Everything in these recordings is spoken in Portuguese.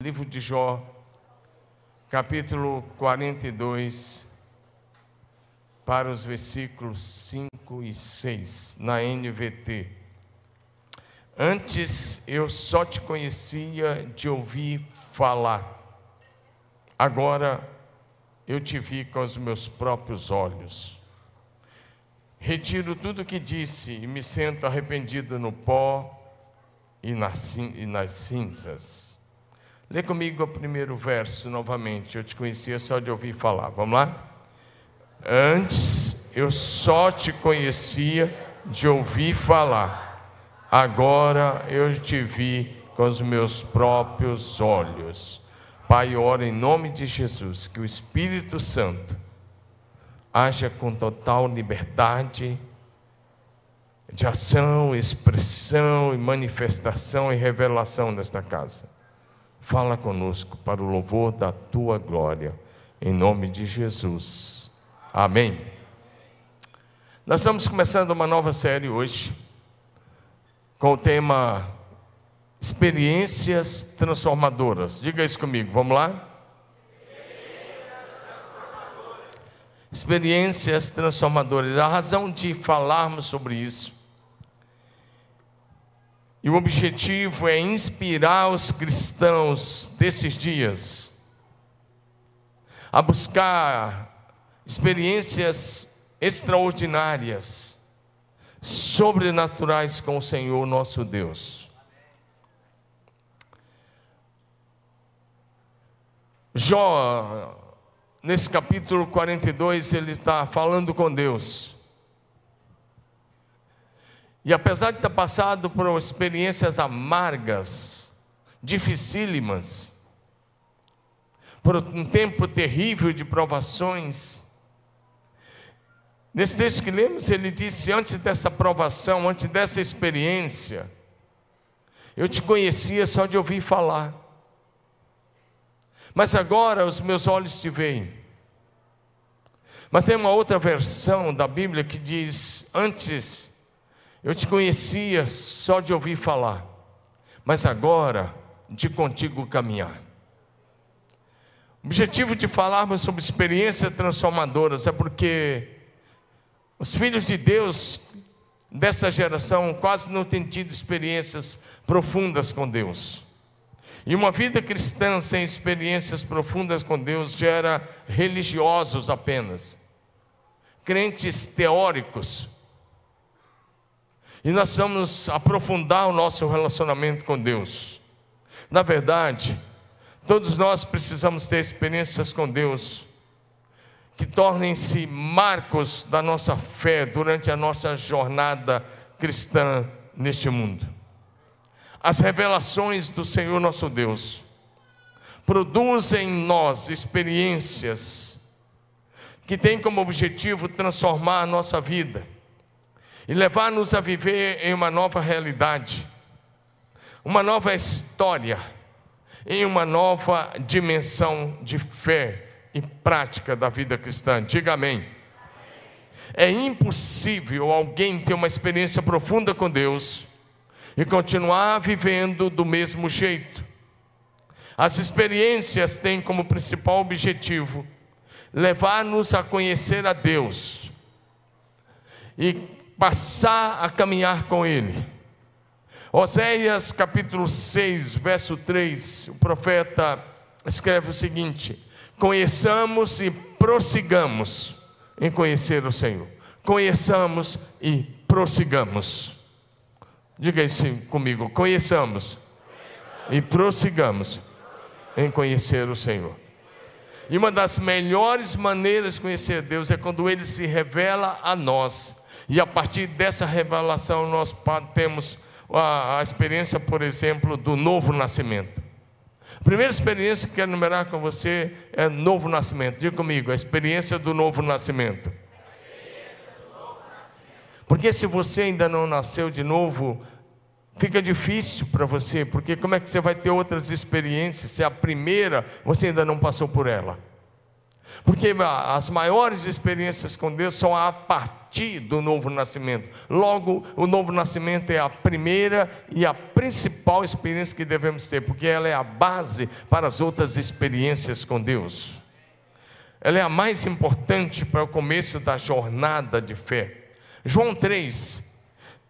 Livro de Jó, capítulo 42, para os versículos 5 e 6, na NVT. Antes eu só te conhecia de ouvir falar, agora eu te vi com os meus próprios olhos. Retiro tudo o que disse e me sinto arrependido no pó e nas cinzas. Lê comigo o primeiro verso novamente. Eu te conhecia só de ouvir falar. Vamos lá? Antes eu só te conhecia de ouvir falar. Agora eu te vi com os meus próprios olhos. Pai, ora em nome de Jesus que o Espírito Santo haja com total liberdade de ação, expressão e manifestação e revelação nesta casa Fala conosco para o louvor da tua glória, em nome de Jesus. Amém. Nós estamos começando uma nova série hoje, com o tema Experiências Transformadoras. Diga isso comigo, vamos lá? Experiências transformadoras. A razão de falarmos sobre isso e o objetivo é inspirar os cristãos desses dias a buscar experiências extraordinárias, sobrenaturais com o Senhor nosso Deus. Jó, nesse capítulo 42, ele está falando com Deus. E apesar de ter passado por experiências amargas, dificílimas, por um tempo terrível de provações, nesse texto que lemos, ele disse: Antes dessa provação, antes dessa experiência, eu te conhecia só de ouvir falar, mas agora os meus olhos te veem. Mas tem uma outra versão da Bíblia que diz: Antes eu te conhecia só de ouvir falar, mas agora de contigo caminhar. O objetivo de falarmos sobre experiências transformadoras é porque os filhos de Deus dessa geração quase não têm tido experiências profundas com Deus. E uma vida cristã sem experiências profundas com Deus gera religiosos apenas, crentes teóricos, e nós vamos aprofundar o nosso relacionamento com Deus. Na verdade, todos nós precisamos ter experiências com Deus que tornem-se marcos da nossa fé durante a nossa jornada cristã neste mundo. As revelações do Senhor nosso Deus produzem em nós experiências que têm como objetivo transformar a nossa vida e levar-nos a viver em uma nova realidade, uma nova história, em uma nova dimensão de fé e prática da vida cristã. Diga amém. É impossível alguém ter uma experiência profunda com Deus e continuar vivendo do mesmo jeito. As experiências têm como principal objetivo levar-nos a conhecer a Deus e passar a caminhar com Ele. Oséias capítulo 6, verso 3, o profeta escreve o seguinte: Conheçamos e prossigamos em conhecer o Senhor. Conheçamos e prossigamos. Diga isso comigo: conheçamos, e prossigamos em conhecer o Senhor. E uma das melhores maneiras de conhecer Deus é quando Ele se revela a nós e a partir dessa revelação nós temos a, experiência, por exemplo, do novo nascimento. A primeira experiência que quero enumerar com você é novo nascimento. Diga comigo, a experiência do novo nascimento. Porque se você ainda não nasceu de novo, fica difícil para você, porque como é que você vai ter outras experiências se a primeira você ainda não passou por ela? Porque as maiores experiências com Deus são a partir do novo nascimento. Logo, o novo nascimento é a primeira e a principal experiência que devemos ter, porque ela é a base para as outras experiências com Deus. Ela é a mais importante para o começo da jornada de fé. João 3,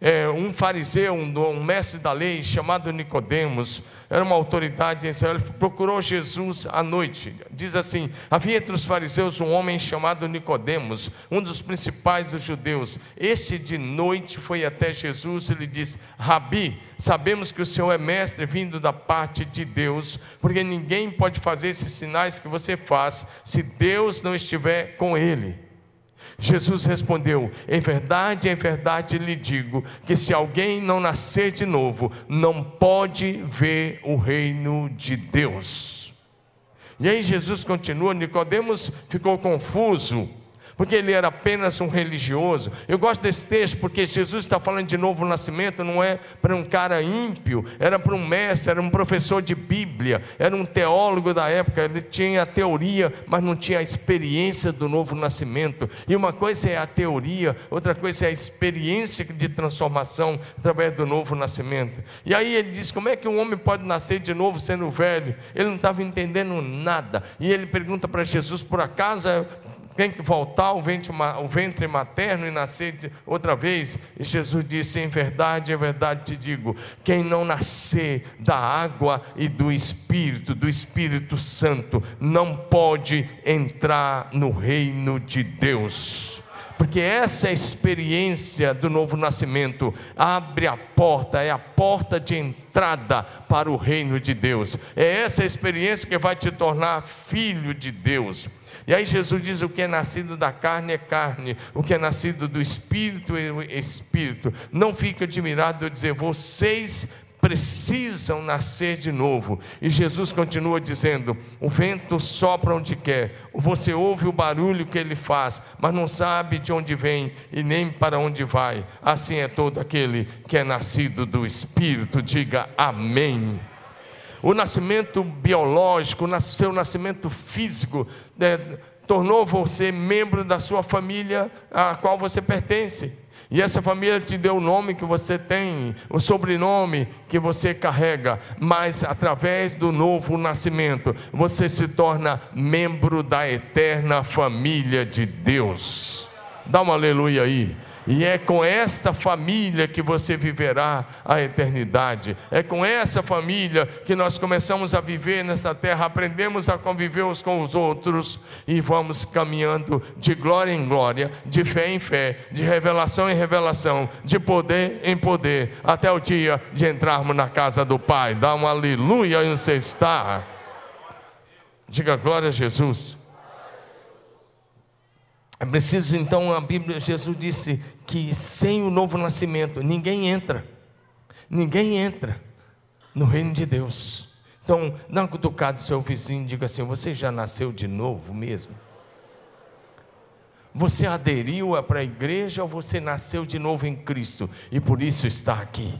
é, um fariseu, um, um, mestre da lei chamado Nicodemos, era uma autoridade em Israel, procurou Jesus à noite. Diz assim: havia entre os fariseus um homem chamado Nicodemos, um dos principais dos judeus. Este de noite foi até Jesus e lhe disse: Rabi, sabemos que o Senhor é mestre vindo da parte de Deus, porque ninguém pode fazer esses sinais que você faz se Deus não estiver com ele. Jesus respondeu: Em verdade, em verdade lhe digo que se alguém não nascer de novo, não pode ver o reino de Deus. E aí Jesus continua, Nicodemos ficou confuso porque ele era apenas um religioso. Eu gosto desse texto porque Jesus está falando de novo nascimento, não é para um cara ímpio, era para um mestre, era um professor de Bíblia, era um teólogo da época, ele tinha a teoria, mas não tinha a experiência do novo nascimento. E uma coisa é a teoria, outra coisa é a experiência de transformação através do novo nascimento. E aí ele diz: como é que um homem pode nascer de novo sendo velho? Ele não estava entendendo nada. E ele pergunta para Jesus: por acaso tem que voltar ao ventre, ventre materno e nascer outra vez. E Jesus disse: Em verdade, em verdade te digo: quem não nascer da água e do Espírito, do Espírito Santo, não pode entrar no reino de Deus porque essa experiência do novo nascimento abre a porta, é a porta de entrada para o reino de Deus. É essa experiência que vai te tornar filho de Deus. E aí Jesus diz: o que é nascido da carne é carne, o que é nascido do espírito é espírito. Não fique admirado de dizer, vocês precisam nascer de novo. E Jesus continua dizendo: o vento sopra onde quer, você ouve o barulho que ele faz, mas não sabe de onde vem e nem para onde vai. Assim é todo aquele que é nascido do Espírito. Diga amém. O nascimento biológico, o seu nascimento físico, né, tornou você membro da sua família a qual você pertence. E essa família te deu o nome que você tem, o sobrenome que você carrega, mas através do novo nascimento, você se torna membro da eterna família de Deus. Dá um aleluia aí. E é com esta família que você viverá a eternidade. É com essa família que nós começamos a viver nessa terra, aprendemos a conviver uns com os outros e vamos caminhando de glória em glória, de fé em fé, de revelação em revelação, de poder em poder, até o dia de entrarmos na casa do Pai. Dá um aleluia onde você está. Diga glória a Jesus. É preciso então, a Bíblia, Jesus disse que sem o novo nascimento ninguém entra, ninguém entra no reino de Deus. Então, dá uma cutucada do seu vizinho e diga assim: Você já nasceu de novo mesmo? Você aderiu para a igreja ou você nasceu de novo em Cristo e por isso está aqui?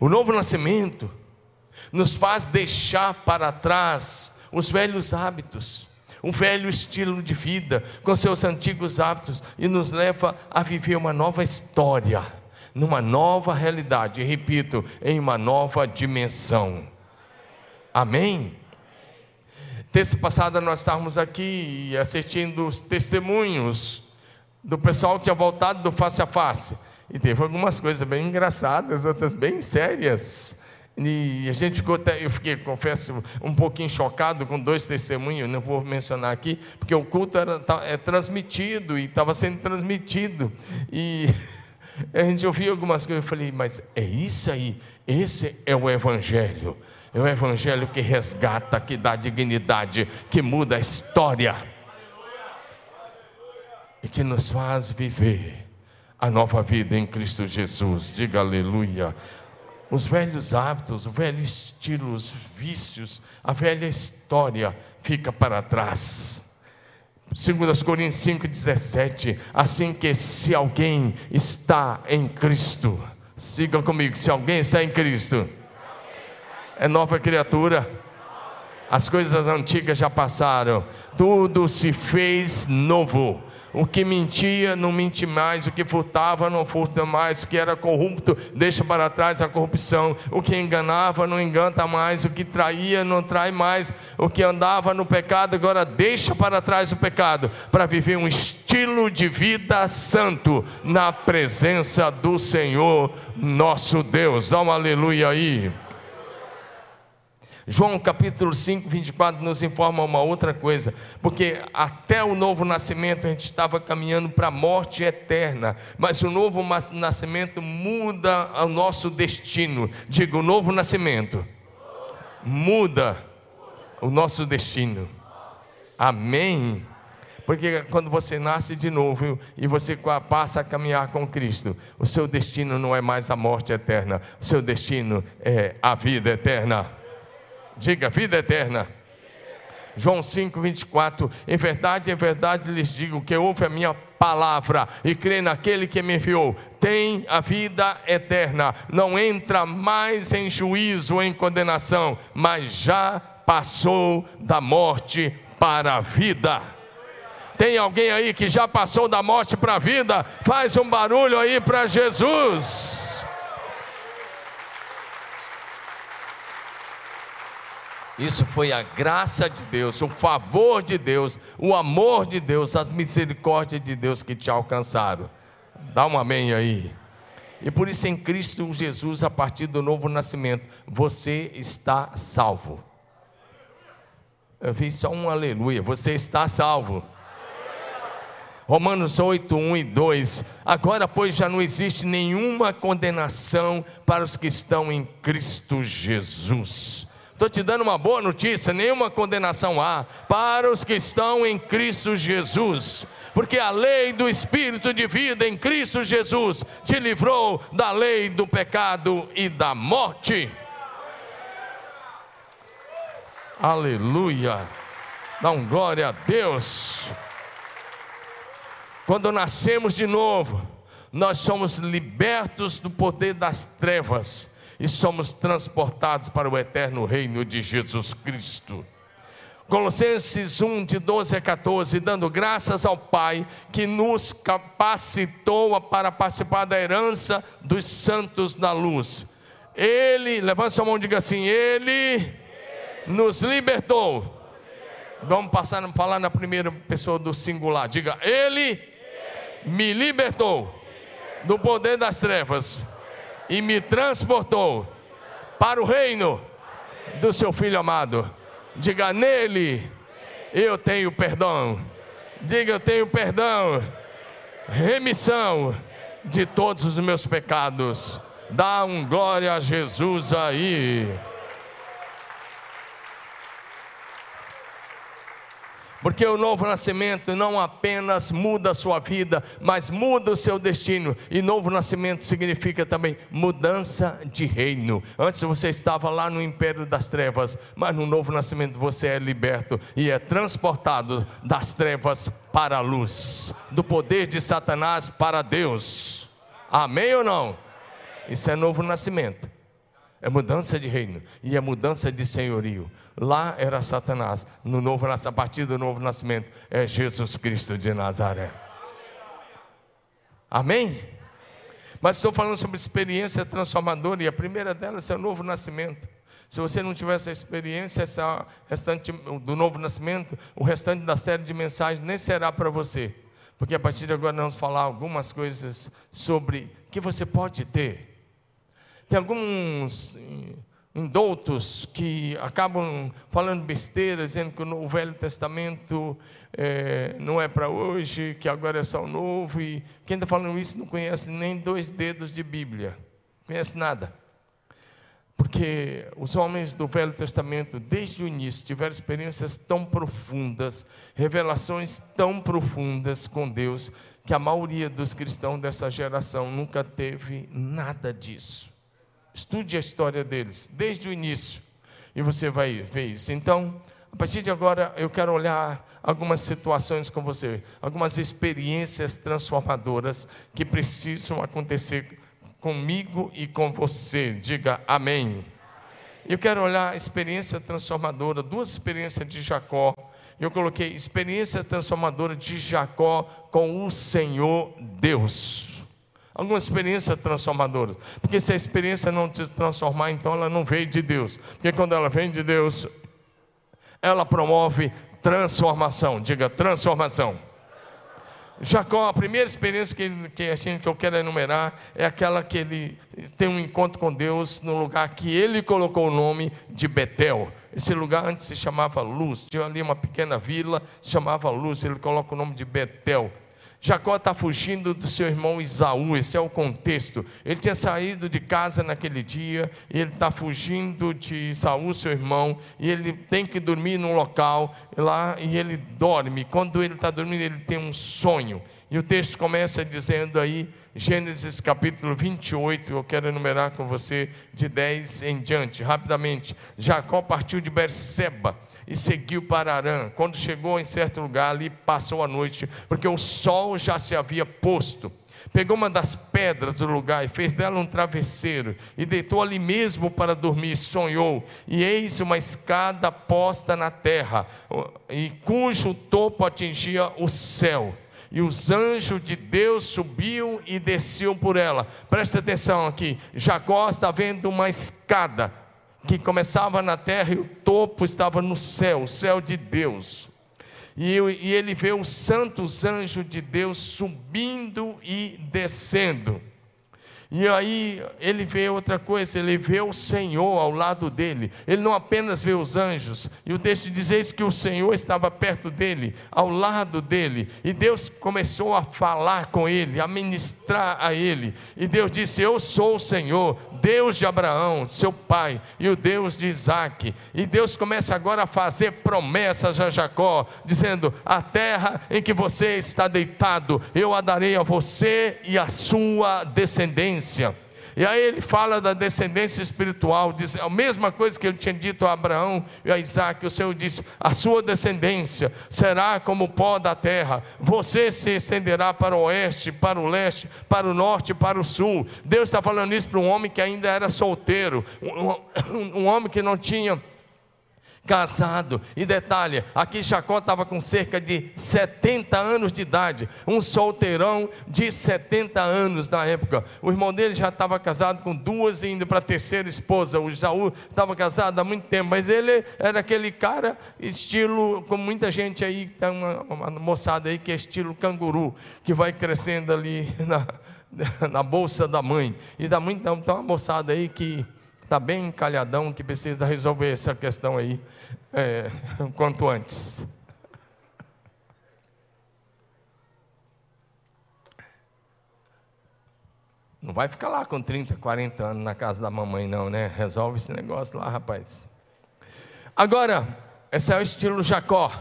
O novo nascimento nos faz deixar para trás os velhos hábitos um velho estilo de vida, com seus antigos hábitos, e nos leva a viver uma nova história, numa nova realidade, e repito, em uma nova dimensão. Amém? Terça passada nós estávamos aqui assistindo os testemunhos do pessoal que tinha voltado do face a face. E teve algumas coisas bem engraçadas, outras bem sérias. E a gente ficou até, eu fiquei, confesso, um pouquinho chocado com dois testemunhos, não vou mencionar aqui, porque o culto era tá, é transmitido e estava sendo transmitido. E a gente ouviu algumas coisas, eu falei, mas é isso aí, esse é o Evangelho. É o Evangelho que resgata, que dá dignidade, que muda a história. E que nos faz viver a nova vida em Cristo Jesus. Diga aleluia os velhos hábitos, o velho estilo, os vícios, a velha história fica para trás. 2 Coríntios 5,17, assim que se alguém está em Cristo, siga comigo, se alguém está em Cristo, é nova criatura, As coisas antigas já passaram, tudo se fez novo. O que mentia não mente mais, o que furtava não furta mais, o que era corrupto deixa para trás a corrupção, o que enganava não engana mais, o que traía não trai mais, o que andava no pecado agora deixa para trás o pecado, para viver um estilo de vida santo na presença do Senhor nosso Deus. Dá um aleluia aí. João capítulo 5, 24 nos informa uma outra coisa, porque até o novo nascimento a gente estava caminhando para a morte eterna, mas o novo nascimento muda o nosso destino. Diga, o novo nascimento muda o nosso destino. Amém. Porque quando você nasce de novo e você passa a caminhar com Cristo, o seu destino não é mais a morte eterna, o seu destino é a vida eterna. Diga, vida eterna. João 5, 24. Em verdade, em verdade lhes digo que ouve a minha palavra e crê naquele que me enviou, tem a vida eterna, não entra mais em juízo, em condenação, mas já passou da morte para a vida. Tem alguém aí que já passou da morte para a vida? Faz um barulho aí para Jesus. Isso foi a graça de Deus, o favor de Deus, o amor de Deus, as misericórdias de Deus que te alcançaram. Dá um amém aí. E por isso em Cristo Jesus, a partir do novo nascimento, você está salvo. Eu fiz só um aleluia. Você está salvo. Romanos 8, 1 e 2. Agora, pois, já não existe nenhuma condenação para os que estão em Cristo Jesus. Estou te dando uma boa notícia: nenhuma condenação há para os que estão em Cristo Jesus, porque a lei do Espírito de vida em Cristo Jesus te livrou da lei do pecado e da morte. Aleluia! Dá um glória a Deus. Quando nascemos de novo, nós somos libertos do poder das trevas e somos transportados para o eterno reino de Jesus Cristo. Colossenses 1, de 12 a 14, dando graças ao Pai que nos capacitou para participar da herança dos santos na luz. Ele, levanta sua mão e diga assim: Ele nos libertou. Vamos passar a falar na primeira pessoa do singular. Diga: Ele me libertou do poder das trevas e me transportou para o reino do seu filho amado. Diga nele, eu tenho perdão. Diga eu tenho perdão, remissão de todos os meus pecados. Dá um glória a Jesus aí. Porque o novo nascimento não apenas muda a sua vida, mas muda o seu destino. E novo nascimento significa também mudança de reino. Antes você estava lá no império das trevas, mas no novo nascimento você é liberto e é transportado das trevas para a luz, do poder de Satanás para Deus. Amém ou não? Isso é novo nascimento. É mudança de reino e é mudança de senhorio. Lá era Satanás, no novo, a partir do novo nascimento é Jesus Cristo de Nazaré. Amém? Mas estou falando sobre experiência transformadora e a primeira delas é o novo nascimento. Se você não tiver essa experiência essa restante, do novo nascimento, o restante da série de mensagens nem será para você. Porque a partir de agora nós vamos falar algumas coisas sobre que você pode ter. Tem alguns indoutos que acabam falando besteira, dizendo que o Velho Testamento é, não é para hoje, que agora é só o Novo, e quem está falando isso não conhece nem dois dedos de Bíblia, não conhece nada. Porque os homens do Velho Testamento, desde o início, tiveram experiências tão profundas, revelações tão profundas com Deus, que a maioria dos cristãos dessa geração nunca teve nada disso. Estude a história deles, desde o início, e você vai ver isso. Então, a partir de agora, eu quero olhar algumas situações com você, algumas experiências transformadoras que precisam acontecer comigo e com você. Diga amém. Eu quero olhar a experiência transformadora, duas experiências de Jacó. Eu coloquei experiência transformadora de Jacó com o Senhor Deus. Alguma experiência transformadora. Porque se a experiência não te transformar, então ela não veio de Deus. Porque quando ela vem de Deus, ela promove transformação. Diga transformação. Jacó, a primeira experiência que, que, a gente, que eu quero enumerar é aquela que ele tem um encontro com Deus no lugar que ele colocou o nome de Betel. Esse lugar antes se chamava Luz, tinha ali uma pequena vila, se chamava Luz, ele coloca o nome de Betel. Jacó está fugindo do seu irmão Isaú, esse é o contexto. Ele tinha saído de casa naquele dia, e ele está fugindo de Isaú, seu irmão, e ele tem que dormir num local lá, e ele dorme. Quando ele está dormindo, ele tem um sonho. E o texto começa dizendo aí, Gênesis capítulo 28, eu quero enumerar com você de 10 em diante, rapidamente. Jacó partiu de Berseba e seguiu para Arã. Quando chegou em certo lugar, ali passou a noite, porque o sol já se havia posto. Pegou uma das pedras do lugar e fez dela um travesseiro, e deitou ali mesmo para dormir. Sonhou, e eis uma escada posta na terra, e cujo topo atingia o céu e os anjos de Deus subiam e desciam por ela. Presta atenção aqui: Jacó está vendo uma escada que começava na terra e o topo estava no céu, o céu de Deus. E, ele vê os santos anjos de Deus subindo e descendo. E aí ele vê outra coisa, ele vê o Senhor ao lado dele. Ele não apenas vê os anjos. E o texto diz que o Senhor estava perto dele, ao lado dele. E Deus começou a falar com ele, a ministrar a ele. E Deus disse: Eu sou o Senhor, Deus de Abraão, seu pai, e o Deus de Isaac. E Deus começa agora a fazer promessas a Jacó, dizendo: A terra em que você está deitado, eu a darei a você e a sua descendência descendência. E aí ele fala da descendência espiritual, diz a mesma coisa que ele tinha dito a Abraão e a Isaac. O Senhor disse: A sua descendência será como o pó da terra, você se estenderá para o oeste, para o leste, para o norte, para o sul. Deus está falando isso para um homem que ainda era solteiro, um, um homem que não tinha casado. E detalhe, aqui Jacó estava com cerca de 70 anos de idade, um solteirão de 70 anos na época. O irmão dele já estava casado com duas e indo para a terceira esposa. O Isaú estava casado há muito tempo, mas ele era aquele cara estilo, como muita gente aí, tem uma, uma moçada aí que é estilo canguru, que vai crescendo ali na, na bolsa da mãe. E dá muito, então, tem uma moçada aí que está bem encalhadão, que precisa resolver essa questão aí é, quanto antes. Não vai ficar lá com 30, 40 anos na casa da mamãe, não, né? Resolve esse negócio lá, rapaz. Agora, esse é o estilo Jacó.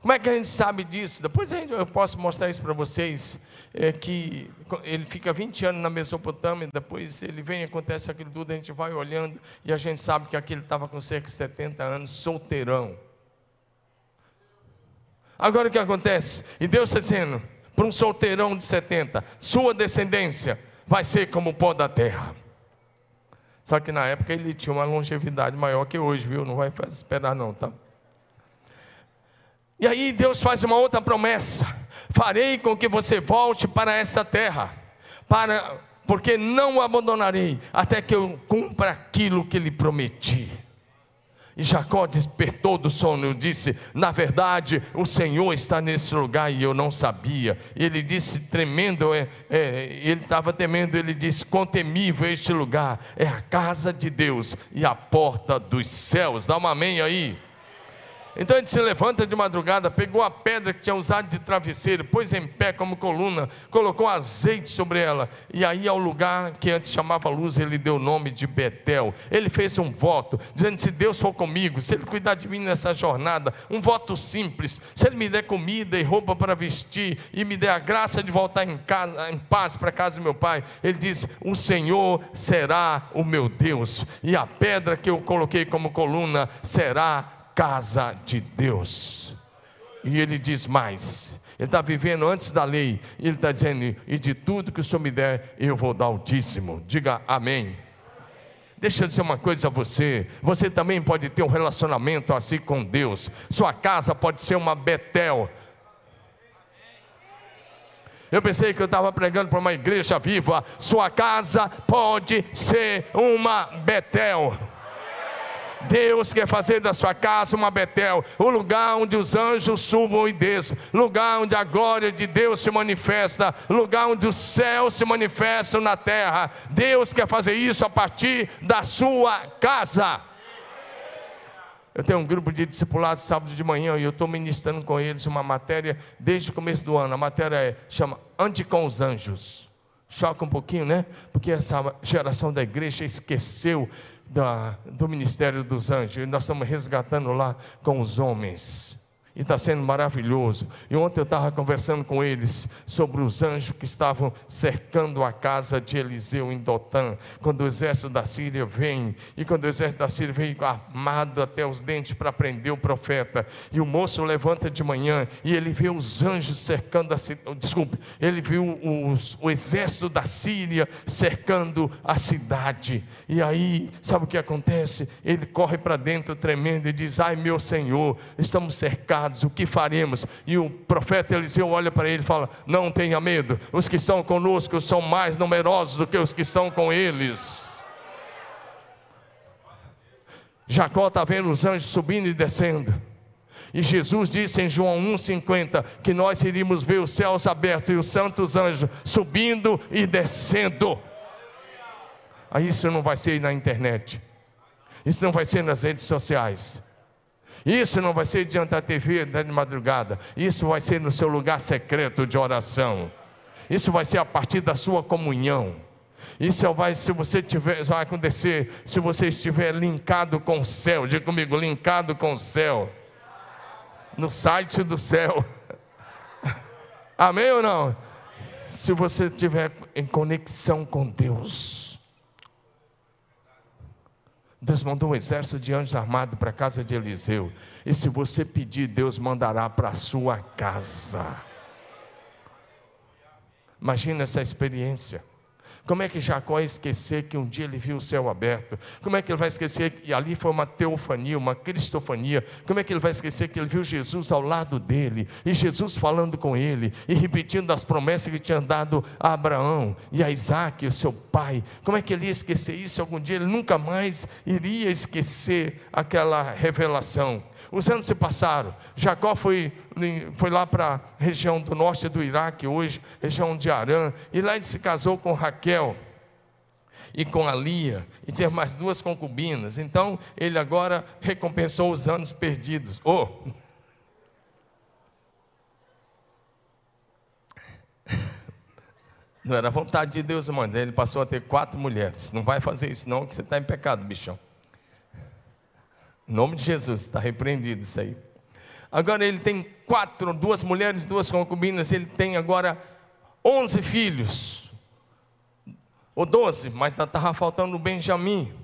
Como é que a gente sabe disso? Depois eu posso mostrar isso para vocês. É que ele fica 20 anos na Mesopotâmia, depois ele vem, acontece aquilo tudo, a gente vai olhando e a gente sabe que aquele estava com cerca de 70 anos, solteirão. Agora o que acontece? E Deus está dizendo para um solteirão de 70: sua descendência vai ser como o pó da terra. Só que na época ele tinha uma longevidade maior que hoje, viu? Não vai esperar, não, tá? E aí Deus faz uma outra promessa: farei com que você volte para essa terra, para, porque não o abandonarei até que eu cumpra aquilo que lhe prometi. E Jacó despertou do sono e disse: Na verdade, o Senhor está nesse lugar e eu não sabia. Ele disse, tremendo, é, é, ele estava temendo, ele disse: Quão temível este lugar, é a casa de Deus e a porta dos céus. Dá um amém aí. Então ele se levanta de madrugada, pegou a pedra que tinha usado de travesseiro, pôs em pé como coluna, colocou azeite sobre ela, e aí ao lugar que antes chamava luz, ele deu o nome de Betel. Ele fez um voto, dizendo: se Deus for comigo, se Ele cuidar de mim nessa jornada, um voto simples, se Ele me der comida e roupa para vestir, e me der a graça de voltar em, casa, em paz para casa do meu pai, ele diz: o Senhor será o meu Deus, e a pedra que eu coloquei como coluna será casa de Deus. E ele diz mais: ele está vivendo antes da lei, e ele está dizendo: e de tudo que o Senhor me der, eu vou dar o dízimo. Diga amém. Deixa eu dizer uma coisa a você: você também pode ter um relacionamento assim com Deus. Sua casa pode ser uma Betel. Eu pensei que eu estava pregando para uma igreja viva. Sua casa pode ser uma Betel. Deus quer fazer da sua casa uma Betel, o lugar onde os anjos subam e desçam, lugar onde a glória de Deus se manifesta, lugar onde o céu se manifesta na terra. Deus quer fazer isso a partir da sua casa. Eu tenho um grupo de discipulados sábado de manhã e eu estou ministrando com eles uma matéria desde o começo do ano. A matéria é, chama Ande com os Anjos. Choca um pouquinho, né? Porque essa geração da igreja esqueceu da, do ministério dos anjos, e nós estamos resgatando lá com os homens e está sendo maravilhoso. E ontem eu estava conversando com eles sobre os anjos que estavam cercando a casa de Eliseu em Dotã, quando o exército da Síria vem, e quando o exército da Síria vem armado até os dentes para prender o profeta, e o moço levanta de manhã e ele vê os anjos cercando a cidade, desculpe, ele viu os, o exército da Síria cercando a cidade, e aí, sabe o que acontece? Ele corre para dentro tremendo e diz: Ai meu Senhor, estamos cercados o que faremos? E o profeta Eliseu olha para ele e fala: Não tenha medo, os que estão conosco são mais numerosos do que os que estão com eles. Jacó está vendo os anjos subindo e descendo. E Jesus disse em João 1,50 que nós iríamos ver os céus abertos e os santos anjos subindo e descendo. Aí isso não vai ser na internet, isso não vai ser nas redes sociais. Isso não vai ser diante da TV de madrugada. Isso vai ser no seu lugar secreto de oração. Isso vai ser a partir da sua comunhão. Isso vai, se você tiver, vai acontecer se você estiver linkado com o céu. Diga comigo, linkado com o céu. No site do céu. Amém ou não? Se você estiver em conexão com Deus. Deus mandou um exército de anjos armados para a casa de Eliseu. E se você pedir, Deus mandará para a sua casa. Imagina essa experiência. Como é que Jacó ia esquecer que um dia ele viu o céu aberto? Como é que ele vai esquecer que ali foi uma teofania, uma cristofania? Como é que ele vai esquecer que ele viu Jesus ao lado dele e Jesus falando com ele e repetindo as promessas que tinha dado a Abraão e a Isaac, o seu pai? Como é que ele ia esquecer isso algum dia? Ele nunca mais iria esquecer aquela revelação. Os anos se passaram. Jacó foi, foi lá para a região do norte do Iraque, hoje, região de Arã, e lá ele se casou com Raquel e com a Lia, e tinha mais duas concubinas. Então, ele agora recompensou os anos perdidos. Oh! Não era vontade de Deus, irmãos. Ele passou a ter quatro mulheres. Não vai fazer isso, não, que você está em pecado, bichão. Em nome de Jesus, está repreendido isso aí. Agora ele tem quatro, duas mulheres, duas concubinas, ele tem agora onze filhos. Ou doze, mas estava faltando o Benjamim.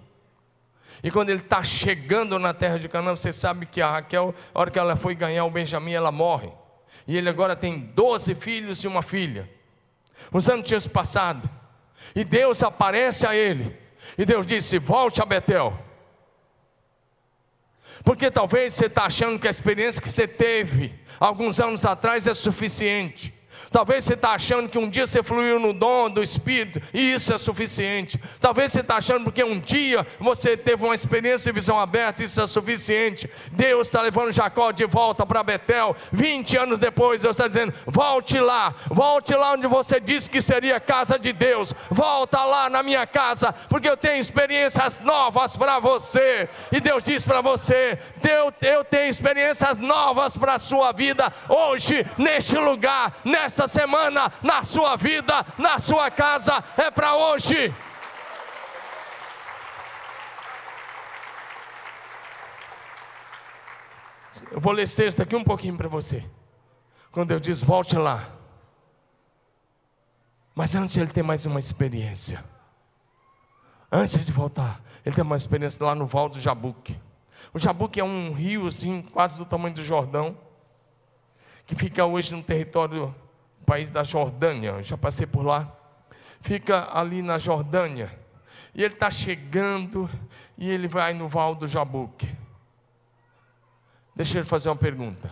E quando ele está chegando na terra de Canaã, você sabe que a Raquel, a hora que ela foi ganhar o Benjamim, ela morre. E ele agora tem doze filhos e uma filha. Os anos tinham passado. E Deus aparece a ele. E Deus disse: Volte a Betel porque talvez você está achando que a experiência que você teve alguns anos atrás é suficiente. Talvez você está achando que um dia você fluiu no dom do Espírito e isso é suficiente. Talvez você está achando porque um dia você teve uma experiência de visão aberta, isso é suficiente. Deus está levando Jacó de volta para Betel. 20 anos depois, Deus está dizendo: volte lá, volte lá onde você disse que seria casa de Deus. Volta lá na minha casa, porque eu tenho experiências novas para você. E Deus diz para você: Deus, eu tenho experiências novas para a sua vida hoje, neste lugar, nesta essa semana, na sua vida, na sua casa, é para hoje. Eu vou ler sexta aqui um pouquinho para você. Quando eu diz volte lá. Mas antes ele tem mais uma experiência. Antes de voltar, ele tem uma experiência lá no Val do Jabuque. O Jabuque é um rio assim, quase do tamanho do Jordão, que fica hoje no território país da Jordânia, já passei por lá. Fica ali na Jordânia. E ele está chegando e ele vai no Val do Jabuque. Deixa eu fazer uma pergunta.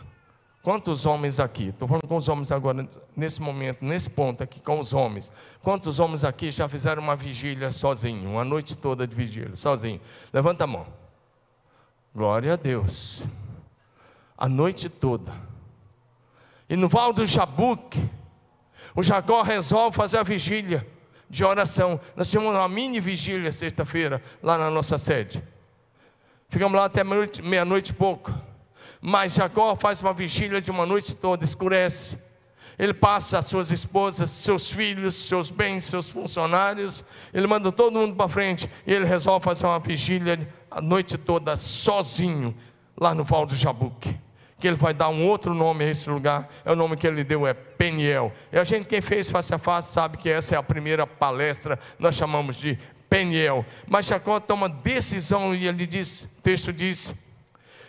Quantos homens aqui, estou falando com os homens agora, nesse momento, nesse ponto aqui, com os homens. Quantos homens aqui já fizeram uma vigília sozinho, uma noite toda de vigília, sozinho? Levanta a mão. Glória a Deus. A noite toda. E no Val do Jabuque, o Jacó resolve fazer a vigília de oração. Nós tínhamos uma mini vigília sexta-feira, lá na nossa sede. Ficamos lá até meia-noite e pouco. Mas Jacó faz uma vigília de uma noite toda, escurece. Ele passa as suas esposas, seus filhos, seus bens, seus funcionários. Ele manda todo mundo para frente. E ele resolve fazer uma vigília a noite toda, sozinho, lá no Val do Jabuque que ele vai dar um outro nome a esse lugar, é o nome que ele deu, é Peniel. E a gente, quem fez face a face, sabe que essa é a primeira palestra, nós chamamos de Peniel. Mas Jacó toma decisão e ele diz, o texto diz,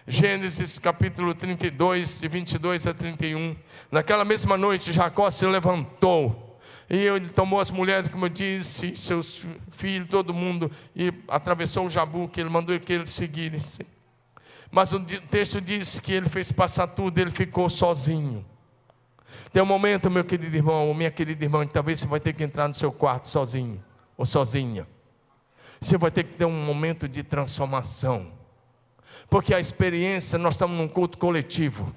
Gênesis capítulo 32, de 22 a 31. Naquela mesma noite, Jacó se levantou. E ele tomou as mulheres, como eu disse, seus filhos, todo mundo, e atravessou o Jabuque, ele mandou que eles seguissem. Mas o texto diz que ele fez passar tudo, ele ficou sozinho. Tem um momento, meu querido irmão, ou minha querida irmã, que talvez você vai ter que entrar no seu quarto sozinho, ou sozinha. Você vai ter que ter um momento de transformação. Porque a experiência, nós estamos num culto coletivo,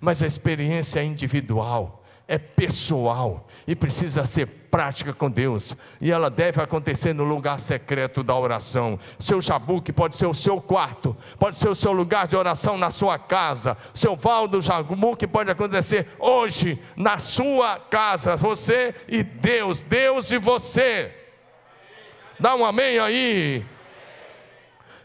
mas a experiência é individual é pessoal e precisa ser prática com Deus, e ela deve acontecer no lugar secreto da oração. Seu jabuque pode ser o seu quarto, pode ser o seu lugar de oração na sua casa. Seu val do jabuque pode acontecer hoje na sua casa, você e Deus, Deus e você. Dá um amém aí.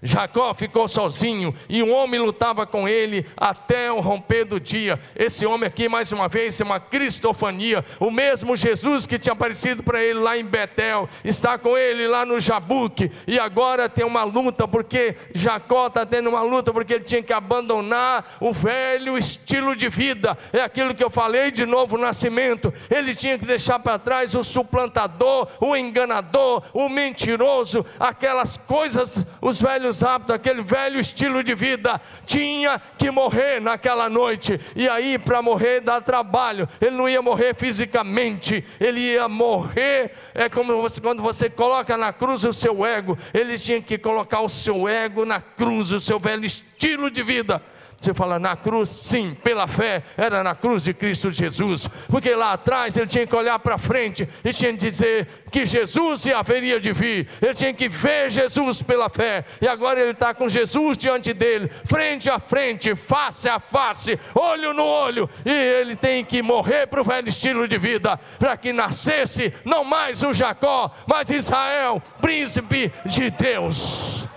Jacó ficou sozinho e um homem lutava com ele até o romper do dia. Esse homem aqui, mais uma vez, é uma cristofania. O mesmo Jesus que tinha aparecido para ele lá em Betel, está com ele lá no Jabuque. E agora tem uma luta, porque Jacó está tendo uma luta, porque ele tinha que abandonar o velho estilo de vida. É aquilo que eu falei de novo nascimento. Ele tinha que deixar para trás o suplantador, o enganador, o mentiroso, aquelas coisas, os velhos velhos hábitos, aquele velho estilo de vida, tinha que morrer naquela noite. E aí, para morrer, dá trabalho. Ele não ia morrer fisicamente, ele ia morrer. É como você, quando você coloca na cruz o seu ego, ele tinha que colocar o seu ego na cruz, o seu velho estilo de vida você fala na cruz? Sim, pela fé, era na cruz de Cristo Jesus, porque lá atrás ele tinha que olhar para frente e tinha que dizer que Jesus haveria de vir, ele tinha que ver Jesus pela fé, e agora ele está com Jesus diante dele, frente a frente, face a face, olho no olho, e ele tem que morrer para o velho estilo de vida, para que nascesse não mais o Jacó, mas Israel, príncipe de Deus.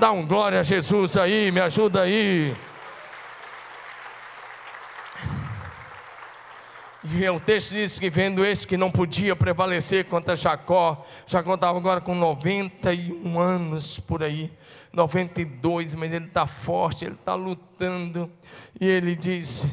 Dá um glória a Jesus aí, me ajuda aí. E o texto diz que vendo este que não podia prevalecer contra Jacó, Jacó estava agora com 91 anos por aí, 92, mas ele está forte, ele está lutando, e ele diz: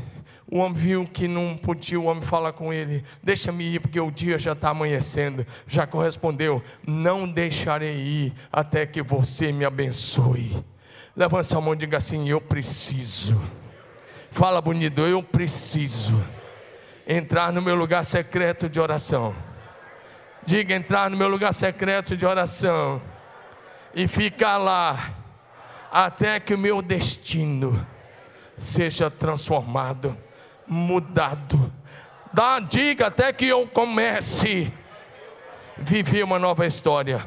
o homem viu que não podia, o homem fala com ele: Deixa-me ir, porque o dia já está amanhecendo. Já correspondeu: Não deixarei ir até que você me abençoe. Levanta a mão e diga assim: Eu preciso. Fala bonito, eu preciso entrar no meu lugar secreto de oração. Diga entrar no meu lugar secreto de oração e ficar lá até que o meu destino seja transformado mudado. Dá, diga até que eu comece a viver uma nova história.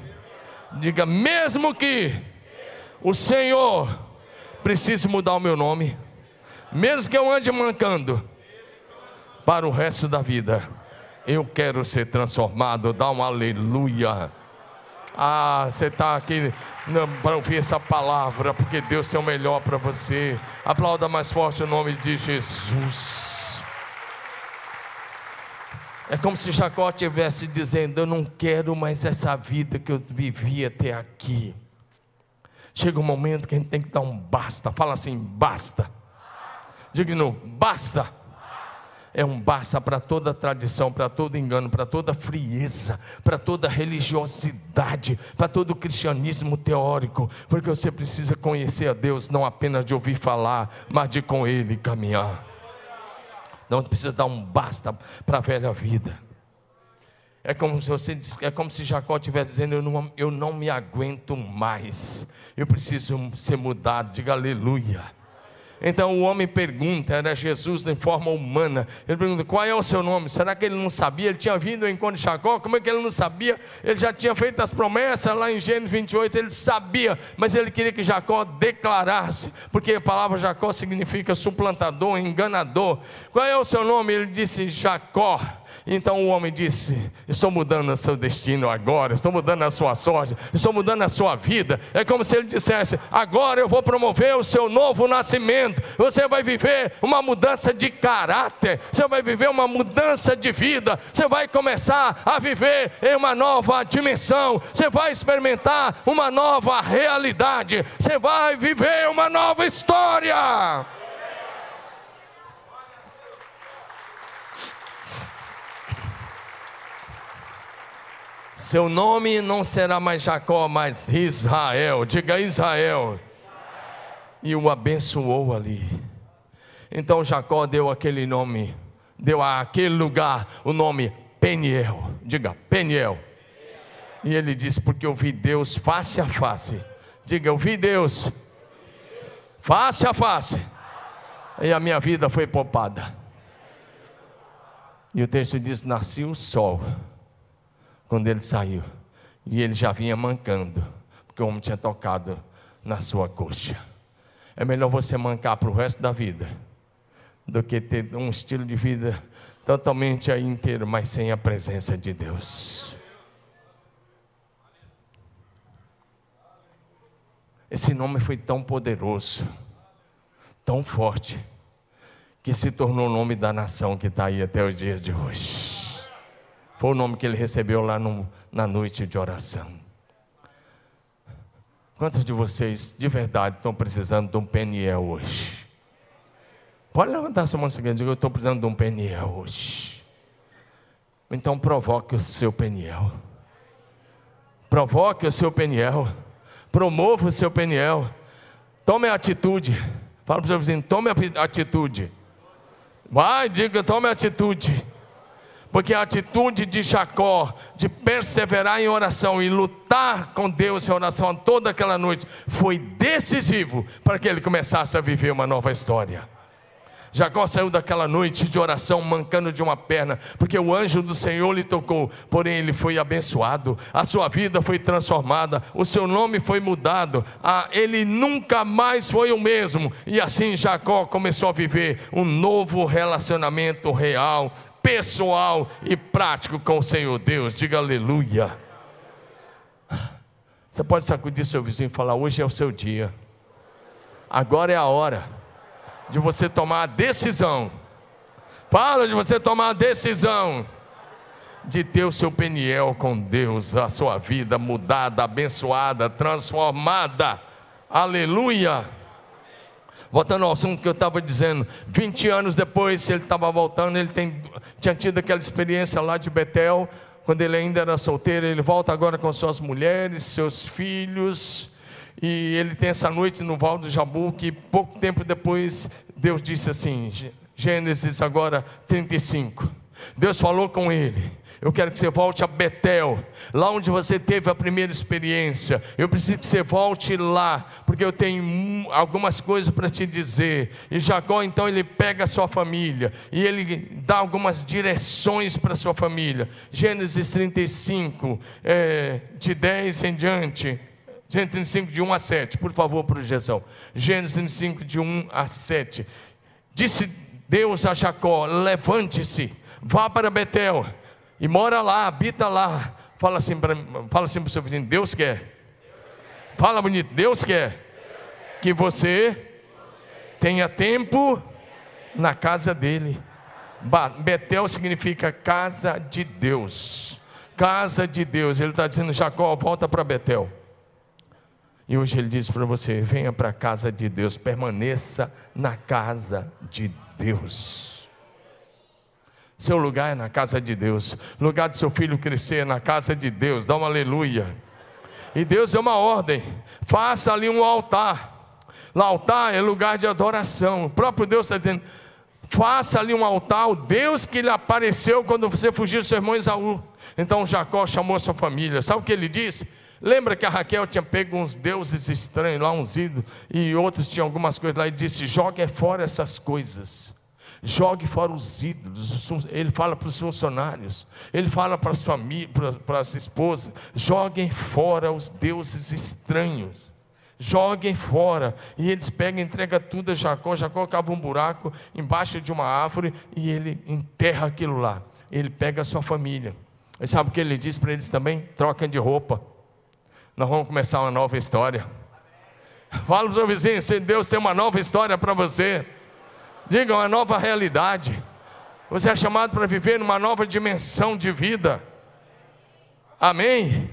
Diga, mesmo que o Senhor precise mudar o meu nome, mesmo que eu ande mancando, para o resto da vida, eu quero ser transformado. Dá um aleluia. Ah, você está aqui para ouvir essa palavra, porque Deus tem o melhor para você. Aplauda mais forte o nome de Jesus. É como se Jacó estivesse dizendo: Eu não quero mais essa vida que eu vivi até aqui. Chega um momento que a gente tem que dar um basta. Fala assim: basta. Diga de novo: basta. É um basta para toda tradição, para todo engano, para toda frieza, para toda religiosidade, para todo cristianismo teórico, porque você precisa conhecer a Deus não apenas de ouvir falar, mas de com Ele caminhar. Não precisa dar um basta para a velha vida. É como se você é como se Jacó estivesse dizendo: eu não, eu não me aguento mais, eu preciso ser mudado. Diga aleluia. Então o homem pergunta, era Jesus em forma humana. Ele pergunta: qual é o seu nome? Será que ele não sabia? Ele tinha vindo ao encontro de Jacó, como é que ele não sabia? Ele já tinha feito as promessas lá em Gênesis 28, ele sabia, mas ele queria que Jacó declarasse, porque a palavra Jacó significa suplantador, enganador. Qual é o seu nome? Ele disse: Jacó. Então o homem disse: Estou mudando o seu destino agora, estou mudando a sua sorte, estou mudando a sua vida. É como se ele dissesse: Agora eu vou promover o seu novo nascimento. Você vai viver uma mudança de caráter, você vai viver uma mudança de vida, você vai começar a viver em uma nova dimensão, você vai experimentar uma nova realidade, você vai viver uma nova história. Seu nome não será mais Jacó, mas Israel. Diga Israel. E o abençoou ali. Então Jacó deu aquele nome, deu àquele lugar o nome Peniel. Diga Peniel. E ele disse: Porque eu vi Deus face a face. Diga, eu vi Deus face a face. E a minha vida foi poupada. E o texto diz: Nasceu o sol quando ele saiu. E ele já vinha mancando, porque o homem tinha tocado na sua coxa. É melhor você mancar para o resto da vida, do que ter um estilo de vida totalmente aí inteiro, mas sem a presença de Deus. Esse nome foi tão poderoso, tão forte, que se tornou o nome da nação que está aí até os dias de hoje. Foi o nome que ele recebeu lá no, na noite de oração. Quantos de vocês de verdade estão precisando de um Peniel hoje? Pode levantar sua mão e dizer: Eu estou precisando de um Peniel hoje. Então provoque o seu Peniel. Provoque o seu Peniel. Promova o seu Peniel. Tome a atitude. Fala para o seu vizinho: tome a atitude. Vai, diga, tome a atitude porque a atitude de Jacó de perseverar em oração e lutar com Deus em oração toda aquela noite foi decisivo para que ele começasse a viver uma nova história. Jacó saiu daquela noite de oração mancando de uma perna, porque o anjo do Senhor lhe tocou, porém ele foi abençoado, a sua vida foi transformada, o seu nome foi mudado, a, ele nunca mais foi o mesmo, e assim Jacó começou a viver um novo relacionamento real, pessoal e prático com o Senhor Deus. Diga aleluia. Você pode sacudir seu vizinho e falar: hoje é o seu dia. Agora é a hora de você tomar a decisão. Fala de você tomar a decisão de ter o seu peniel com Deus, a sua vida mudada, abençoada, transformada. Aleluia. Voltando ao assunto que eu estava dizendo, 20 anos depois, ele estava voltando, ele tem, tinha tido aquela experiência lá de Betel, quando ele ainda era solteiro, ele volta agora com suas mulheres, seus filhos, e ele tem essa noite no Val do Jabu, que pouco tempo depois Deus disse assim, Gênesis agora 35. Deus falou com ele eu quero que você volte a Betel, lá onde você teve a primeira experiência. Eu preciso que você volte lá, porque eu tenho algumas coisas para te dizer. E Jacó, então, ele pega a sua família e ele dá algumas direções para a sua família. Gênesis 35, é, de 10 em diante. Gênesis 35, de 1 a 7, por favor, projeção. Gênesis 35, de 1 a 7. Disse Deus a Jacó: Levante-se, vá para Betel e mora lá, habita lá. Fala assim para assim o seu vizinho, Deus quer. Fala bonito, Deus quer que você tenha tempo na casa dele. Betel significa casa de Deus. Casa de Deus. Ele está dizendo, Jacó, volta para Betel. E hoje ele diz para você: venha para a casa de Deus, permaneça na casa de Deus. Seu lugar é na casa de Deus. Lugar de seu filho crescer é na casa de Deus. Dá um aleluia. E Deus deu uma ordem: faça ali um altar. O altar é lugar de adoração. O próprio Deus está dizendo: faça ali um altar, o Deus que lhe apareceu quando você fugiu do seu irmão Esaú. Então Jacó chamou sua família. Sabe o que ele disse? Lembra que a Raquel tinha pego uns deuses estranhos lá, uns ídolos, e outros tinham algumas coisas lá, e disse: jogue fora essas coisas. Jogue fora os ídolos. Ele fala para os funcionários, ele fala para as famílias, para, as esposas: joguem fora os deuses estranhos. Joguem fora. E eles pegam entregam tudo a Jacó. Jacó cava um buraco embaixo de uma árvore e ele enterra aquilo lá. Ele pega a sua família. E sabe o que ele diz para eles também? Troquem de roupa. Nós vamos começar uma nova história. Fala para o seu vizinho, Deus tem uma nova história para você. Diga uma nova realidade. Você é chamado para viver numa nova dimensão de vida. Amém?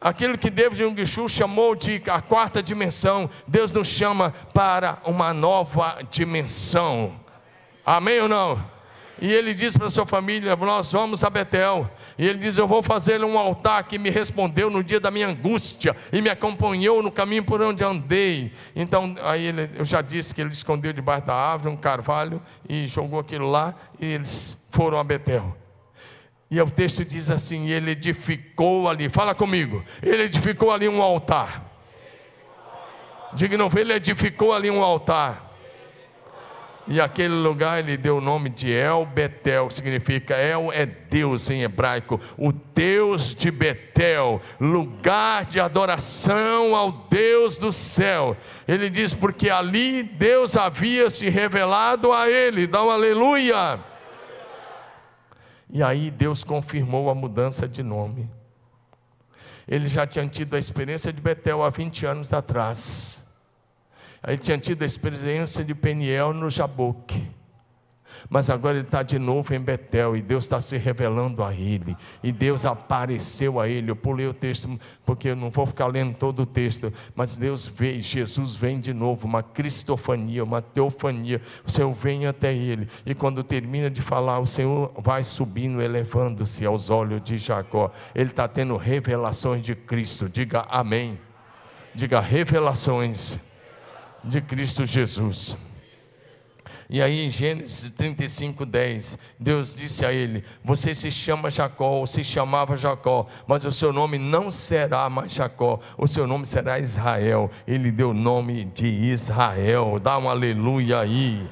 Aquilo que David Jungishu chamou de a quarta dimensão, Deus nos chama para uma nova dimensão. Amém ou não? E ele diz para sua família: Nós vamos a Betel. E ele diz: Eu vou fazer um altar que me respondeu no dia da minha angústia e me acompanhou no caminho por onde andei. Então, aí ele, eu já disse que ele escondeu debaixo da árvore um carvalho e jogou aquilo lá. E eles foram a Betel. E o texto diz assim: Ele edificou ali, fala comigo, ele edificou ali um altar. Diga, não, ele edificou ali um altar. E aquele lugar ele deu o nome de El Betel, que significa El é Deus em hebraico, o Deus de Betel, lugar de adoração ao Deus do céu. Ele diz porque ali Deus havia se revelado a ele. Dá um aleluia. E aí Deus confirmou a mudança de nome. Ele já tinha tido a experiência de Betel há 20 anos atrás. Ele tinha tido a experiência de Peniel no Jaboque. Mas agora ele está de novo em Betel e Deus está se revelando a ele. E Deus apareceu a ele. Eu pulei o texto porque eu não vou ficar lendo todo o texto. Mas Deus veio, Jesus vem de novo, uma cristofania, uma teofania. O Senhor vem até ele. E quando termina de falar, o Senhor vai subindo, elevando-se aos olhos de Jacó. Ele está tendo revelações de Cristo. Diga amém. Diga revelações de Cristo Jesus. E aí em Gênesis 35, 10, Deus disse a ele: Você se chama Jacó, ou se chamava Jacó, mas o seu nome não será mais Jacó, o seu nome será Israel. Ele deu o nome de Israel. Dá um aleluia aí.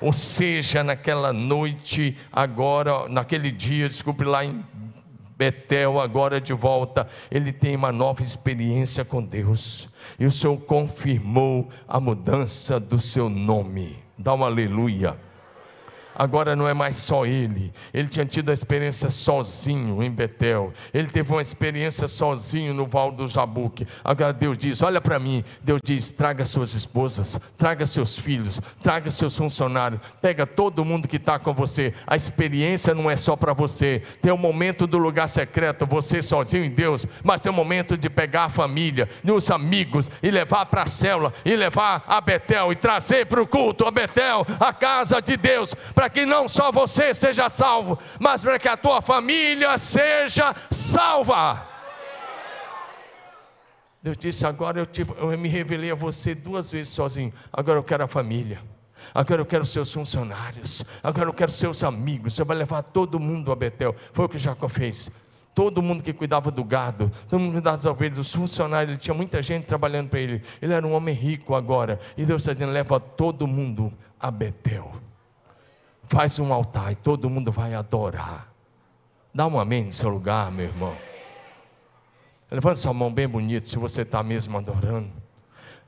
Ou seja, naquela noite, agora, naquele dia, desculpe, lá em Betel, agora de volta, ele tem uma nova experiência com Deus. E o Senhor confirmou a mudança do seu nome. Dá um aleluia agora não é mais só ele. Ele tinha tido a experiência sozinho em Betel. Ele teve uma experiência sozinho no Val do Jabuque. Agora Deus diz: Olha para mim. Deus diz: Traga suas esposas, traga seus filhos, traga seus funcionários, pega todo mundo que está com você. A experiência não é só para você. Tem um momento do lugar secreto, você sozinho em Deus, mas tem um momento de pegar a família, os amigos e levar para a célula, e levar a Betel e trazer para o culto a Betel, a casa de Deus, para para que não só você seja salvo, mas para que a tua família seja salva. Deus disse: Agora eu, te, eu me revelei a você duas vezes sozinho, agora eu quero a família. Agora eu quero seus funcionários. Agora eu quero seus amigos. Você vai levar todo mundo a Betel. Foi o que Jacó fez. Todo mundo que cuidava do gado, todo mundo que cuidava das ovelhas, os funcionários, ele tinha muita gente trabalhando para ele. Ele era um homem rico agora. E Deus está dizendo: leva todo mundo a Betel faz um altar e todo mundo vai adorar. Dá um amém no seu lugar, meu irmão. Levante sua mão bem bonito, se você está mesmo adorando.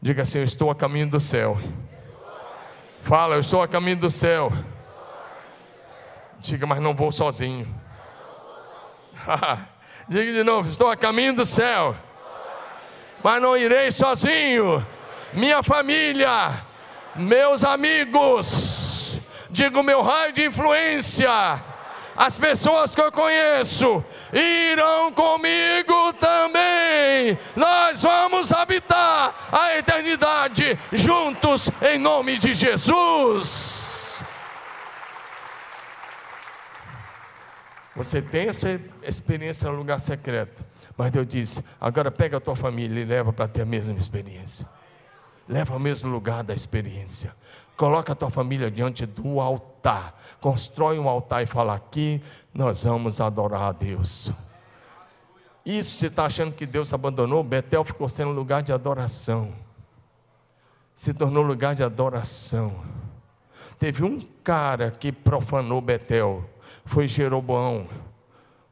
Diga assim: Eu estou a caminho do céu. Fala, eu estou a caminho do céu. Diga, mas não vou sozinho. Diga de novo: Estou a caminho do céu. Mas não irei sozinho. Minha família, meus amigos digo meu raio de influência, as pessoas que eu conheço irão comigo também. Nós vamos habitar a eternidade juntos em nome de Jesus. Você tem essa experiência no lugar secreto. Mas Deus disse: agora pega a tua família e leva para ter a mesma experiência. Leva ao mesmo lugar da experiência. Coloca a tua família diante do altar. Constrói um altar e fala: aqui nós vamos adorar a Deus. Isso você está achando que Deus abandonou? Betel ficou sendo lugar de adoração. Se tornou lugar de adoração. Teve um cara que profanou Betel, foi Jeroboão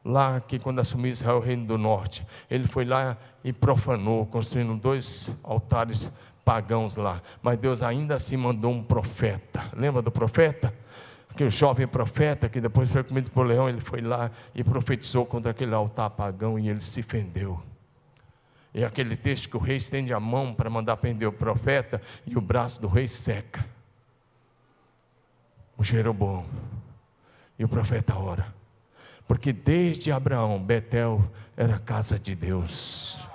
lá que quando assumiu Israel o reino do norte, ele foi lá e profanou, construindo dois altares pagãos lá. Mas Deus ainda assim mandou um profeta. Lembra do profeta? Aquele jovem profeta que depois foi comido por leão, ele foi lá e profetizou contra aquele altar pagão e ele se fendeu. E aquele texto que o rei estende a mão para mandar prender o profeta e o braço do rei seca. O Jeroboão. E o profeta ora. Porque desde Abraão, Betel era casa de Deus.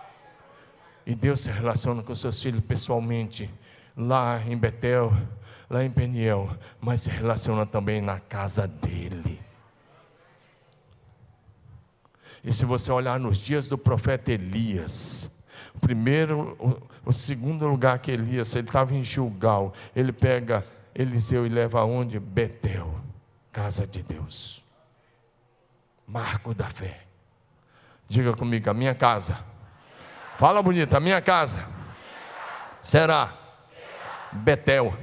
E Deus se relaciona com seus filhos pessoalmente, lá em Betel, lá em Peniel, mas se relaciona também na casa dele. E se você olhar nos dias do profeta Elias, o primeiro, o, o segundo lugar que Elias, ele estava em Gilgal, ele pega Eliseu e leva aonde? Betel, casa de Deus marco da fé. Diga comigo, a minha casa. Fala bonito, a minha casa. Será Betel.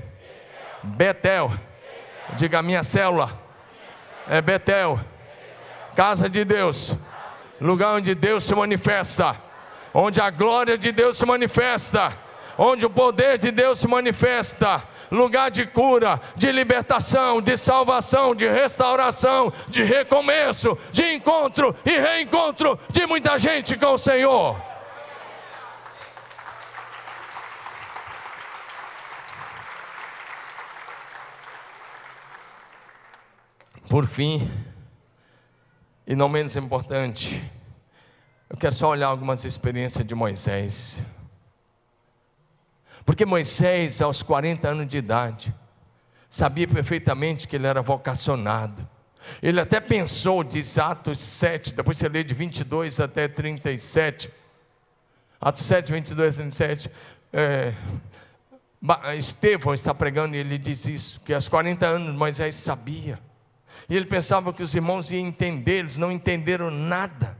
Betel. Diga minha célula. É Betel. Casa de Deus. Lugar onde Deus se manifesta. Onde a glória de Deus se manifesta. Onde o poder de Deus se manifesta lugar de cura, de libertação, de salvação, de restauração, de recomeço, de encontro e reencontro de muita gente com o Senhor. Por fim, e não menos importante, eu quero só olhar algumas experiências de Moisés. Porque Moisés, aos 40 anos de idade, sabia perfeitamente que ele era vocacionado. Ele até pensou, diz Atos 7, depois você lê de 22 até 37. Atos 7, 22 a 37. É, Estevão está pregando e ele diz isso: que aos 40 anos Moisés sabia. E ele pensava que os irmãos iam entender, eles não entenderam nada.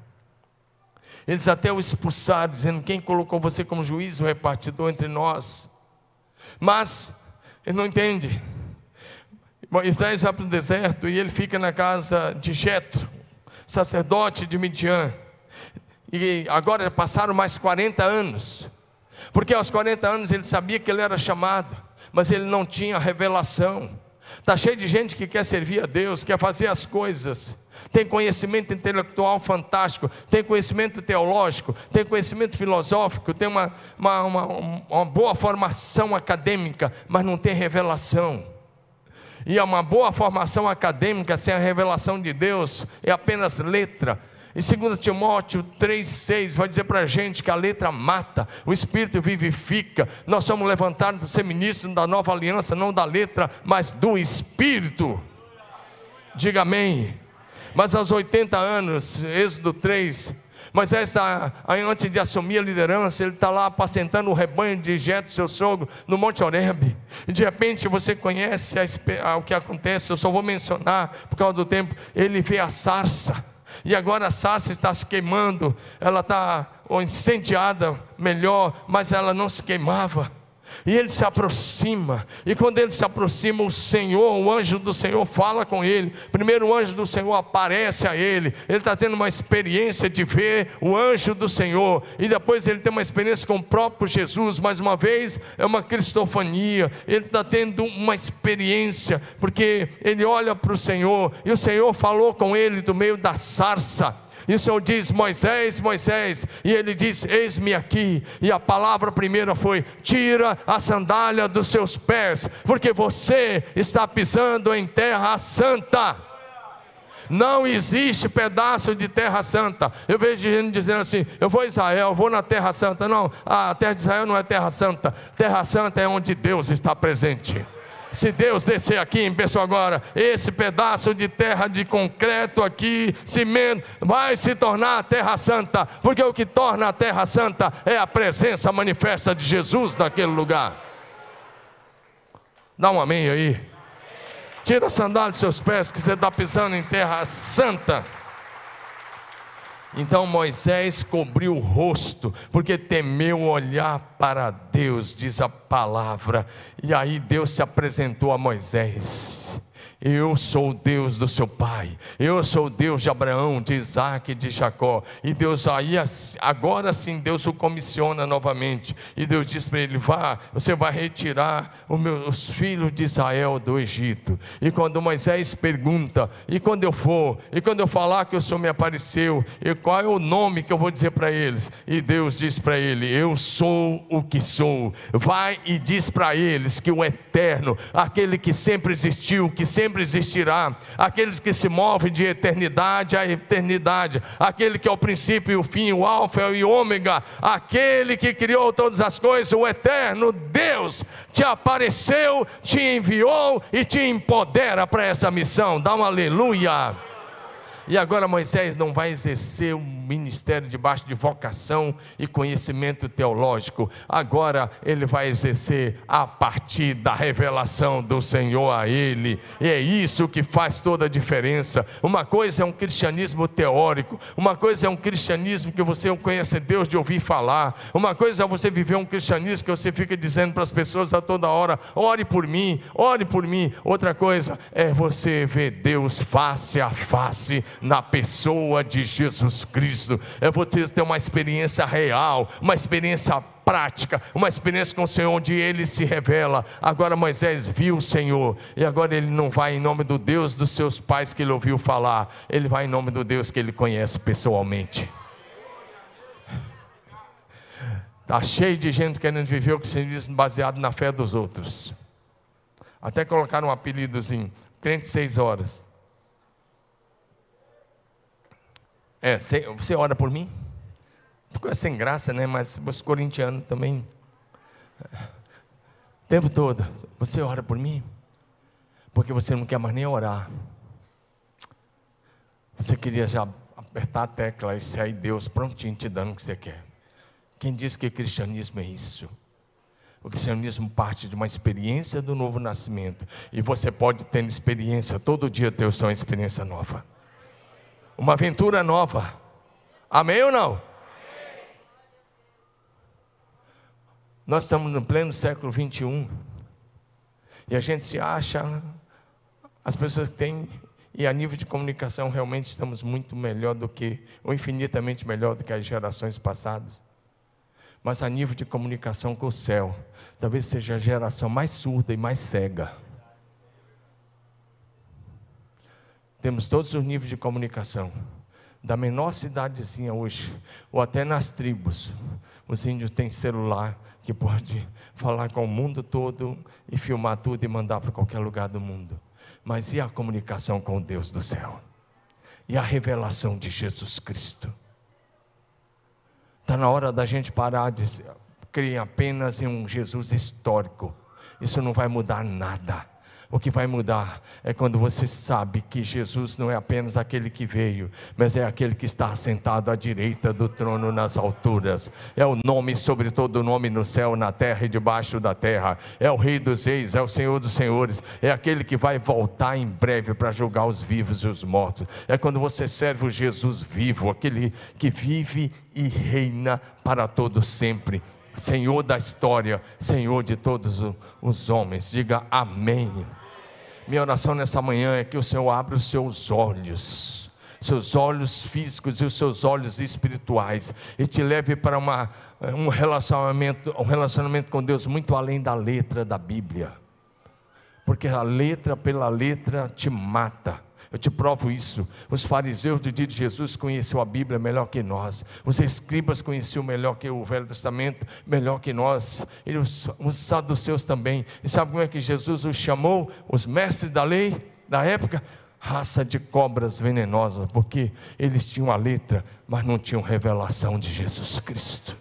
Eles até o expulsaram, dizendo: Quem colocou você como juiz, o repartidor entre nós? Mas ele não entende. Moisés vai para o deserto e ele fica na casa de Jetro, sacerdote de Midian. E agora passaram mais 40 anos. Porque aos 40 anos ele sabia que ele era chamado, mas ele não tinha revelação. Está cheio de gente que quer servir a Deus, quer fazer as coisas, tem conhecimento intelectual fantástico, tem conhecimento teológico, tem conhecimento filosófico, tem uma, uma, uma, uma boa formação acadêmica, mas não tem revelação. E uma boa formação acadêmica sem a revelação de Deus é apenas letra. Em 2 Timóteo 3,6 vai dizer para a gente que a letra mata, o Espírito vivifica. Nós somos levantados para ser ministros da nova aliança, não da letra, mas do Espírito. Diga amém. Mas aos 80 anos, Êxodo 3, Moisés está, antes de assumir a liderança, ele está lá apacentando o rebanho de Jeto, seu sogro, no Monte Oreb. E de repente você conhece a, a, o que acontece, eu só vou mencionar por causa do tempo. Ele vê a sarça, e agora a sarça está se queimando, ela está incendiada, melhor, mas ela não se queimava. E ele se aproxima, e quando ele se aproxima, o Senhor, o anjo do Senhor, fala com ele. Primeiro, o anjo do Senhor aparece a ele, ele está tendo uma experiência de ver o anjo do Senhor, e depois ele tem uma experiência com o próprio Jesus. Mais uma vez, é uma cristofania, ele está tendo uma experiência, porque ele olha para o Senhor, e o Senhor falou com ele do meio da sarça. E o Senhor diz: Moisés, Moisés, e ele diz: Eis-me aqui. E a palavra primeira foi: Tira a sandália dos seus pés, porque você está pisando em terra santa. Não existe pedaço de terra santa. Eu vejo gente dizendo assim: eu vou a Israel, vou na terra santa. Não, a terra de Israel não é terra santa. Terra santa é onde Deus está presente. Se Deus descer aqui em pessoa agora, esse pedaço de terra de concreto aqui, cimento, vai se tornar a terra santa, porque o que torna a terra santa é a presença manifesta de Jesus naquele lugar. Dá um amém aí. Tira a sandália dos seus pés, que você está pisando em terra santa. Então Moisés cobriu o rosto, porque temeu olhar para Deus, diz a palavra. E aí Deus se apresentou a Moisés. Eu sou o Deus do seu pai. Eu sou o Deus de Abraão, de Isaac e de Jacó. E Deus aí, agora sim, Deus o comissiona novamente. E Deus diz para ele: Vá, você vai retirar os filhos de Israel do Egito. E quando Moisés pergunta: E quando eu for? E quando eu falar que o Senhor me apareceu? E qual é o nome que eu vou dizer para eles? E Deus diz para ele: Eu sou o que sou. Vai e diz para eles que o eterno, aquele que sempre existiu, que sempre sempre existirá. Aqueles que se movem de eternidade a eternidade, aquele que é o princípio e o fim, o alfa e o ômega, aquele que criou todas as coisas, o eterno Deus, te apareceu, te enviou e te empodera para essa missão. Dá um aleluia. E agora Moisés não vai exercer o ministério debaixo de vocação e conhecimento teológico. Agora ele vai exercer a partir da revelação do Senhor a ele. E é isso que faz toda a diferença. Uma coisa é um cristianismo teórico, uma coisa é um cristianismo que você conhece Deus de ouvir falar. Uma coisa é você viver um cristianismo que você fica dizendo para as pessoas a toda hora: ore por mim, ore por mim. Outra coisa é você ver Deus face a face na pessoa de Jesus Cristo. É você ter uma experiência real, uma experiência prática, uma experiência com o Senhor onde ele se revela. Agora Moisés viu o Senhor e agora ele não vai em nome do Deus dos seus pais que ele ouviu falar, ele vai em nome do Deus que ele conhece pessoalmente. Está cheio de gente querendo viver o cristianismo baseado na fé dos outros. Até colocaram um apelidozinho, crente seis horas. É, você ora por mim? Ficou sem graça, né? Mas os corintianos também. O tempo todo, você ora por mim? Porque você não quer mais nem orar. Você queria já apertar a tecla e sair Deus prontinho te dando o que você quer. Quem diz que cristianismo é isso? O cristianismo parte de uma experiência do novo nascimento. E você pode ter experiência, todo dia ter uma experiência nova uma aventura nova. Amém ou não? Nós estamos no pleno século 21 e a gente se acha, as pessoas têm, e a nível de comunicação realmente estamos muito melhor do que, ou infinitamente melhor do que as gerações passadas. Mas a nível de comunicação com o céu, talvez seja a geração mais surda e mais cega. Temos todos os níveis de comunicação. Da menor cidadezinha hoje, ou até nas tribos, os índios têm celular que pode falar com o mundo todo e filmar tudo e mandar para qualquer lugar do mundo. Mas e a comunicação com o Deus do céu? E a revelação de Jesus Cristo? Está na hora da gente parar de crer apenas em um Jesus histórico. Isso não vai mudar nada. O que vai mudar é quando você sabe que Jesus não é apenas aquele que veio, mas é aquele que está sentado à direita do trono nas alturas. É o nome sobre todo nome no céu, na terra e debaixo da terra. É o Rei dos Reis, é o Senhor dos Senhores. É aquele que vai voltar em breve para julgar os vivos e os mortos. É quando você serve o Jesus vivo, aquele que vive e reina para todo sempre. Senhor da história, Senhor de todos os homens. Diga amém. Minha oração nessa manhã é que o Senhor abra os seus olhos, seus olhos físicos e os seus olhos espirituais, e te leve para uma, um, relacionamento, um relacionamento com Deus muito além da letra da Bíblia, porque a letra pela letra te mata eu te provo isso. Os fariseus do dia de Jesus conheciam a Bíblia melhor que nós. Os escribas conheciam melhor que o Velho Testamento, melhor que nós. E os, os saduceus também. E sabe como é que Jesus os chamou? Os mestres da lei da época? Raça de cobras venenosas, porque eles tinham a letra, mas não tinham revelação de Jesus Cristo.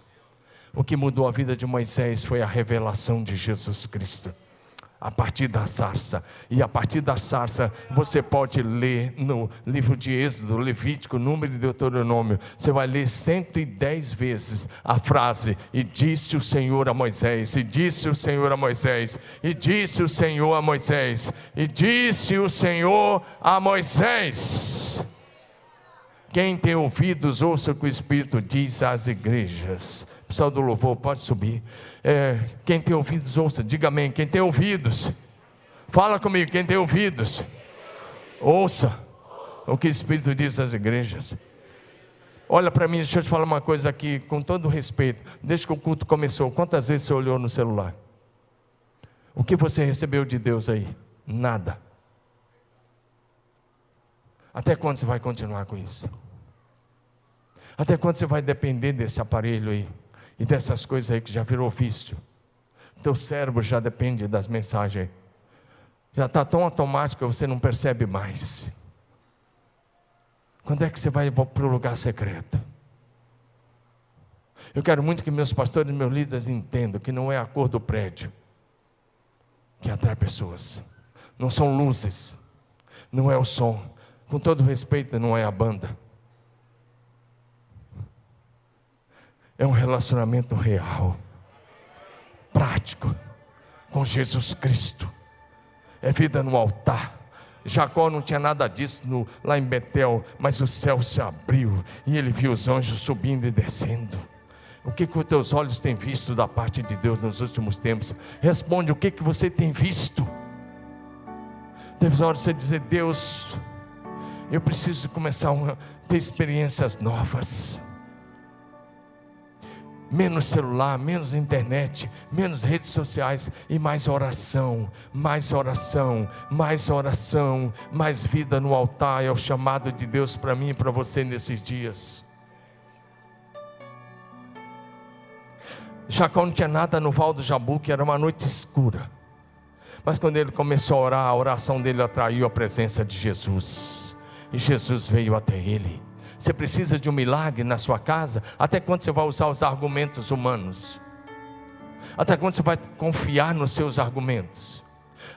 O que mudou a vida de Moisés foi a revelação de Jesus Cristo. A partir da sarça. E a partir da sarça, você pode ler no livro de Êxodo, Levítico, Número de Deuteronômio. Você vai ler 110 vezes a frase: E disse o Senhor a Moisés, e disse o Senhor a Moisés, e disse o Senhor a Moisés, e disse o Senhor a Moisés. Quem tem ouvidos, ouça o que o Espírito diz às igrejas. Pessoal do louvor, pode subir. É, quem tem ouvidos, ouça, diga amém. Quem tem ouvidos, fala comigo. Quem tem ouvidos, ouça o que o Espírito diz às igrejas. Olha para mim, deixa eu te falar uma coisa aqui, com todo respeito. Desde que o culto começou, quantas vezes você olhou no celular? O que você recebeu de Deus aí? Nada. Até quando você vai continuar com isso? Até quando você vai depender desse aparelho aí? E dessas coisas aí que já virou vício? Teu cérebro já depende das mensagens. Já está tão automático que você não percebe mais. Quando é que você vai para o lugar secreto? Eu quero muito que meus pastores e meus líderes entendam que não é a cor do prédio que atrai pessoas. Não são luzes, não é o som, com todo respeito, não é a banda. É um relacionamento real, prático, com Jesus Cristo. É vida no altar. Jacó não tinha nada disso no, lá em Betel, mas o céu se abriu e ele viu os anjos subindo e descendo. O que, que os teus olhos têm visto da parte de Deus nos últimos tempos? Responde, o que, que você tem visto? Teve hora de você dizer, Deus, eu preciso começar a ter experiências novas. Menos celular, menos internet, menos redes sociais e mais oração, mais oração, mais oração, mais vida no altar é o chamado de Deus para mim e para você nesses dias. Jacó não tinha nada no Val do Jabu, que era uma noite escura. Mas quando ele começou a orar, a oração dele atraiu a presença de Jesus e Jesus veio até ele. Você precisa de um milagre na sua casa? Até quando você vai usar os argumentos humanos? Até quando você vai confiar nos seus argumentos?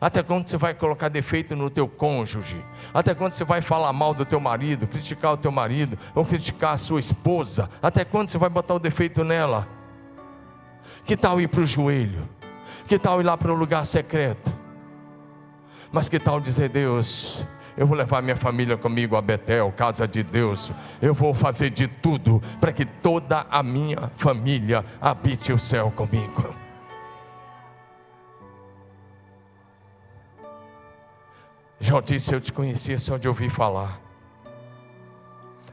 Até quando você vai colocar defeito no teu cônjuge? Até quando você vai falar mal do teu marido, criticar o teu marido, ou criticar a sua esposa? Até quando você vai botar o defeito nela? Que tal ir para o joelho? Que tal ir lá para o lugar secreto? Mas que tal dizer, Deus, eu vou levar minha família comigo a Betel, casa de Deus. Eu vou fazer de tudo para que toda a minha família habite o céu comigo. Já disse, eu te conhecia só de ouvir falar.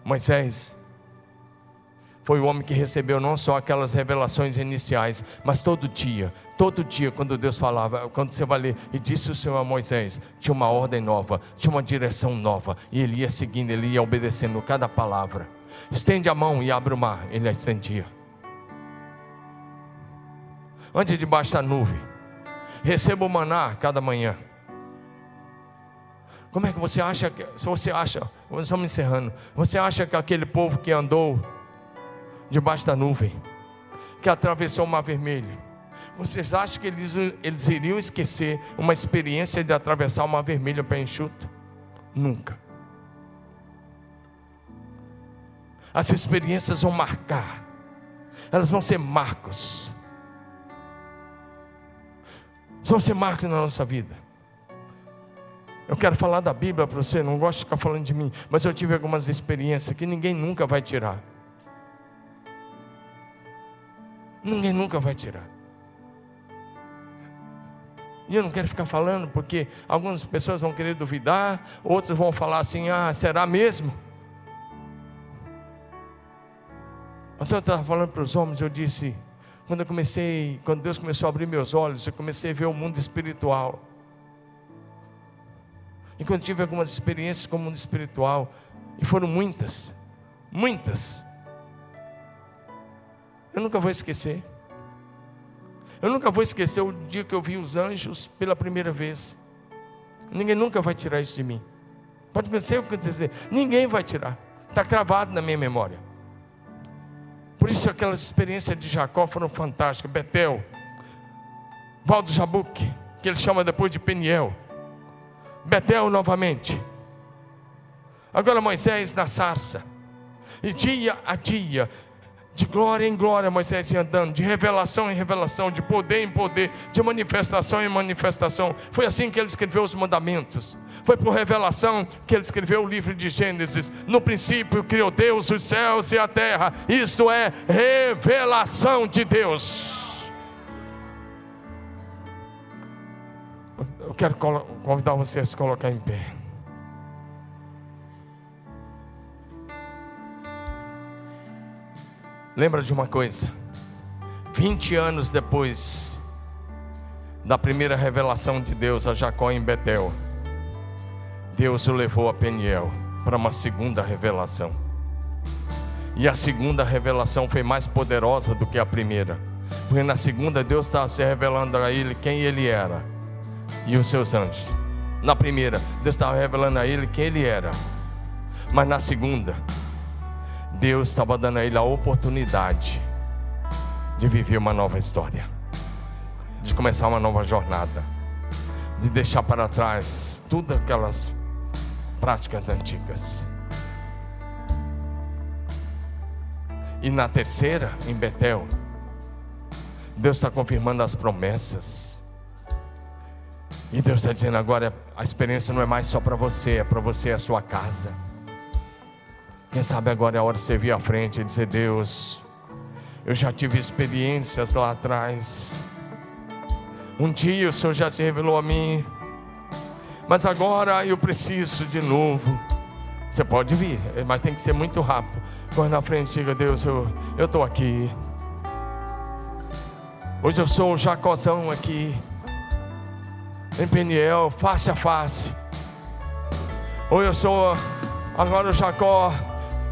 Moisés, foi o homem que recebeu não só aquelas revelações iniciais, mas todo dia, todo dia, quando Deus falava, quando você vai ler, e disse o Senhor a Moisés, tinha uma ordem nova, tinha uma direção nova, e ele ia seguindo, ele ia obedecendo cada palavra. Estende a mão e abre o mar, ele a estendia. Antes debaixo da nuvem, receba o maná cada manhã. Como é que você acha que, se você acha, estamos encerrando, você acha que aquele povo que andou debaixo da nuvem, que atravessou o mar vermelho. Vocês acham que eles, eles iriam esquecer uma experiência de atravessar o mar vermelho pé enxuto? Nunca. As experiências vão marcar, elas vão ser marcos. Vão ser marcos na nossa vida. Eu quero falar da Bíblia para você, não gosto de ficar falando de mim, mas eu tive algumas experiências que ninguém nunca vai tirar. Ninguém nunca vai tirar. E eu não quero ficar falando, porque algumas pessoas vão querer duvidar, outros vão falar assim: ah, será mesmo? Mas eu estava falando para os homens, eu disse, quando eu comecei, quando Deus começou a abrir meus olhos, eu comecei a ver o mundo espiritual. E quando tive algumas experiências com o mundo espiritual, e foram muitas, muitas, eu nunca vou esquecer. Eu nunca vou esquecer o dia que eu vi os anjos pela primeira vez. Ninguém nunca vai tirar isso de mim. Pode pensar o que eu dizer, ninguém vai tirar. Está cravado na minha memória. Por isso aquelas experiências de Jacó foram fantásticas. Betel, Valdo Jabuque, que ele chama depois de Peniel. Betel novamente. Agora Moisés na sarça. E dia a dia, de glória em glória, Moisés ia andando, de revelação em revelação, de poder em poder, de manifestação em manifestação. Foi assim que ele escreveu os mandamentos. Foi por revelação que ele escreveu o livro de Gênesis. No princípio criou Deus os céus e a terra. Isto é revelação de Deus. Eu quero convidar você a se colocar em pé. Lembra de uma coisa? 20 anos depois da primeira revelação de Deus a Jacó em Betel, Deus o levou a Peniel para uma segunda revelação. E a segunda revelação foi mais poderosa do que a primeira. Porque na segunda Deus estava se revelando a ele quem ele era e os seus anjos. Na primeira, Deus estava revelando a ele quem ele era. Mas na segunda, Deus estava dando a ele a oportunidade de viver uma nova história, de começar uma nova jornada, de deixar para trás tudo aquelas práticas antigas. E na terceira, em Betel, Deus está confirmando as promessas. E Deus está dizendo agora: a experiência não é mais só para você, é para você e a sua casa. Quem sabe agora é a hora de você vir à frente e dizer: Deus, eu já tive experiências lá atrás. Um dia o Senhor já se revelou a mim, mas agora eu preciso de novo. Você pode vir, mas tem que ser muito rápido. Corre na frente e diga: Deus, eu estou aqui. Hoje eu sou o Jacozão aqui, em Peniel, face a face. Hoje eu sou agora o Jacó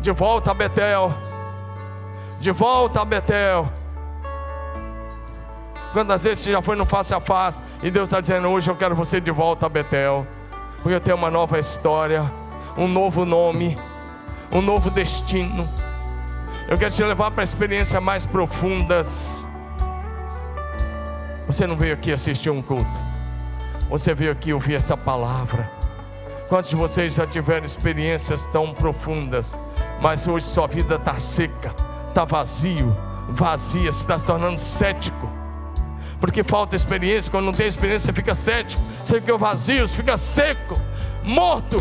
de volta a Betel, de volta a Betel. Quantas vezes você já foi no face a face e Deus está dizendo: Hoje eu quero você de volta a Betel, porque eu tenho uma nova história, um novo nome, um novo destino. Eu quero te levar para experiências mais profundas. Você não veio aqui assistir um culto, você veio aqui ouvir essa palavra. Quantos de vocês já tiveram experiências tão profundas, mas hoje sua vida está seca, está vazio, vazia, se está se tornando cético? Porque falta experiência, quando não tem experiência, você fica cético, você fica vazio, você fica seco, morto.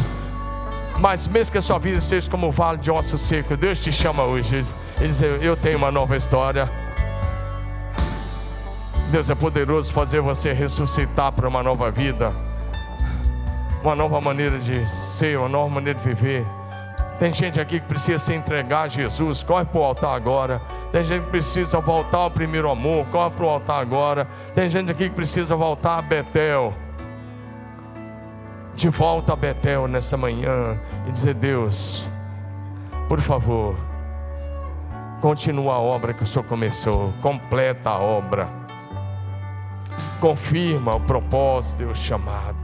Mas mesmo que a sua vida seja como o vale de ossos secos, Deus te chama hoje. Ele diz: Eu tenho uma nova história. Deus é poderoso fazer você ressuscitar para uma nova vida uma nova maneira de ser, uma nova maneira de viver. Tem gente aqui que precisa se entregar a Jesus, corre para o altar agora. Tem gente que precisa voltar ao primeiro amor, corre para o altar agora. Tem gente aqui que precisa voltar a Betel. De volta a Betel nessa manhã e dizer: Deus, por favor, continua a obra que o Senhor começou, completa a obra, confirma o propósito e o chamado.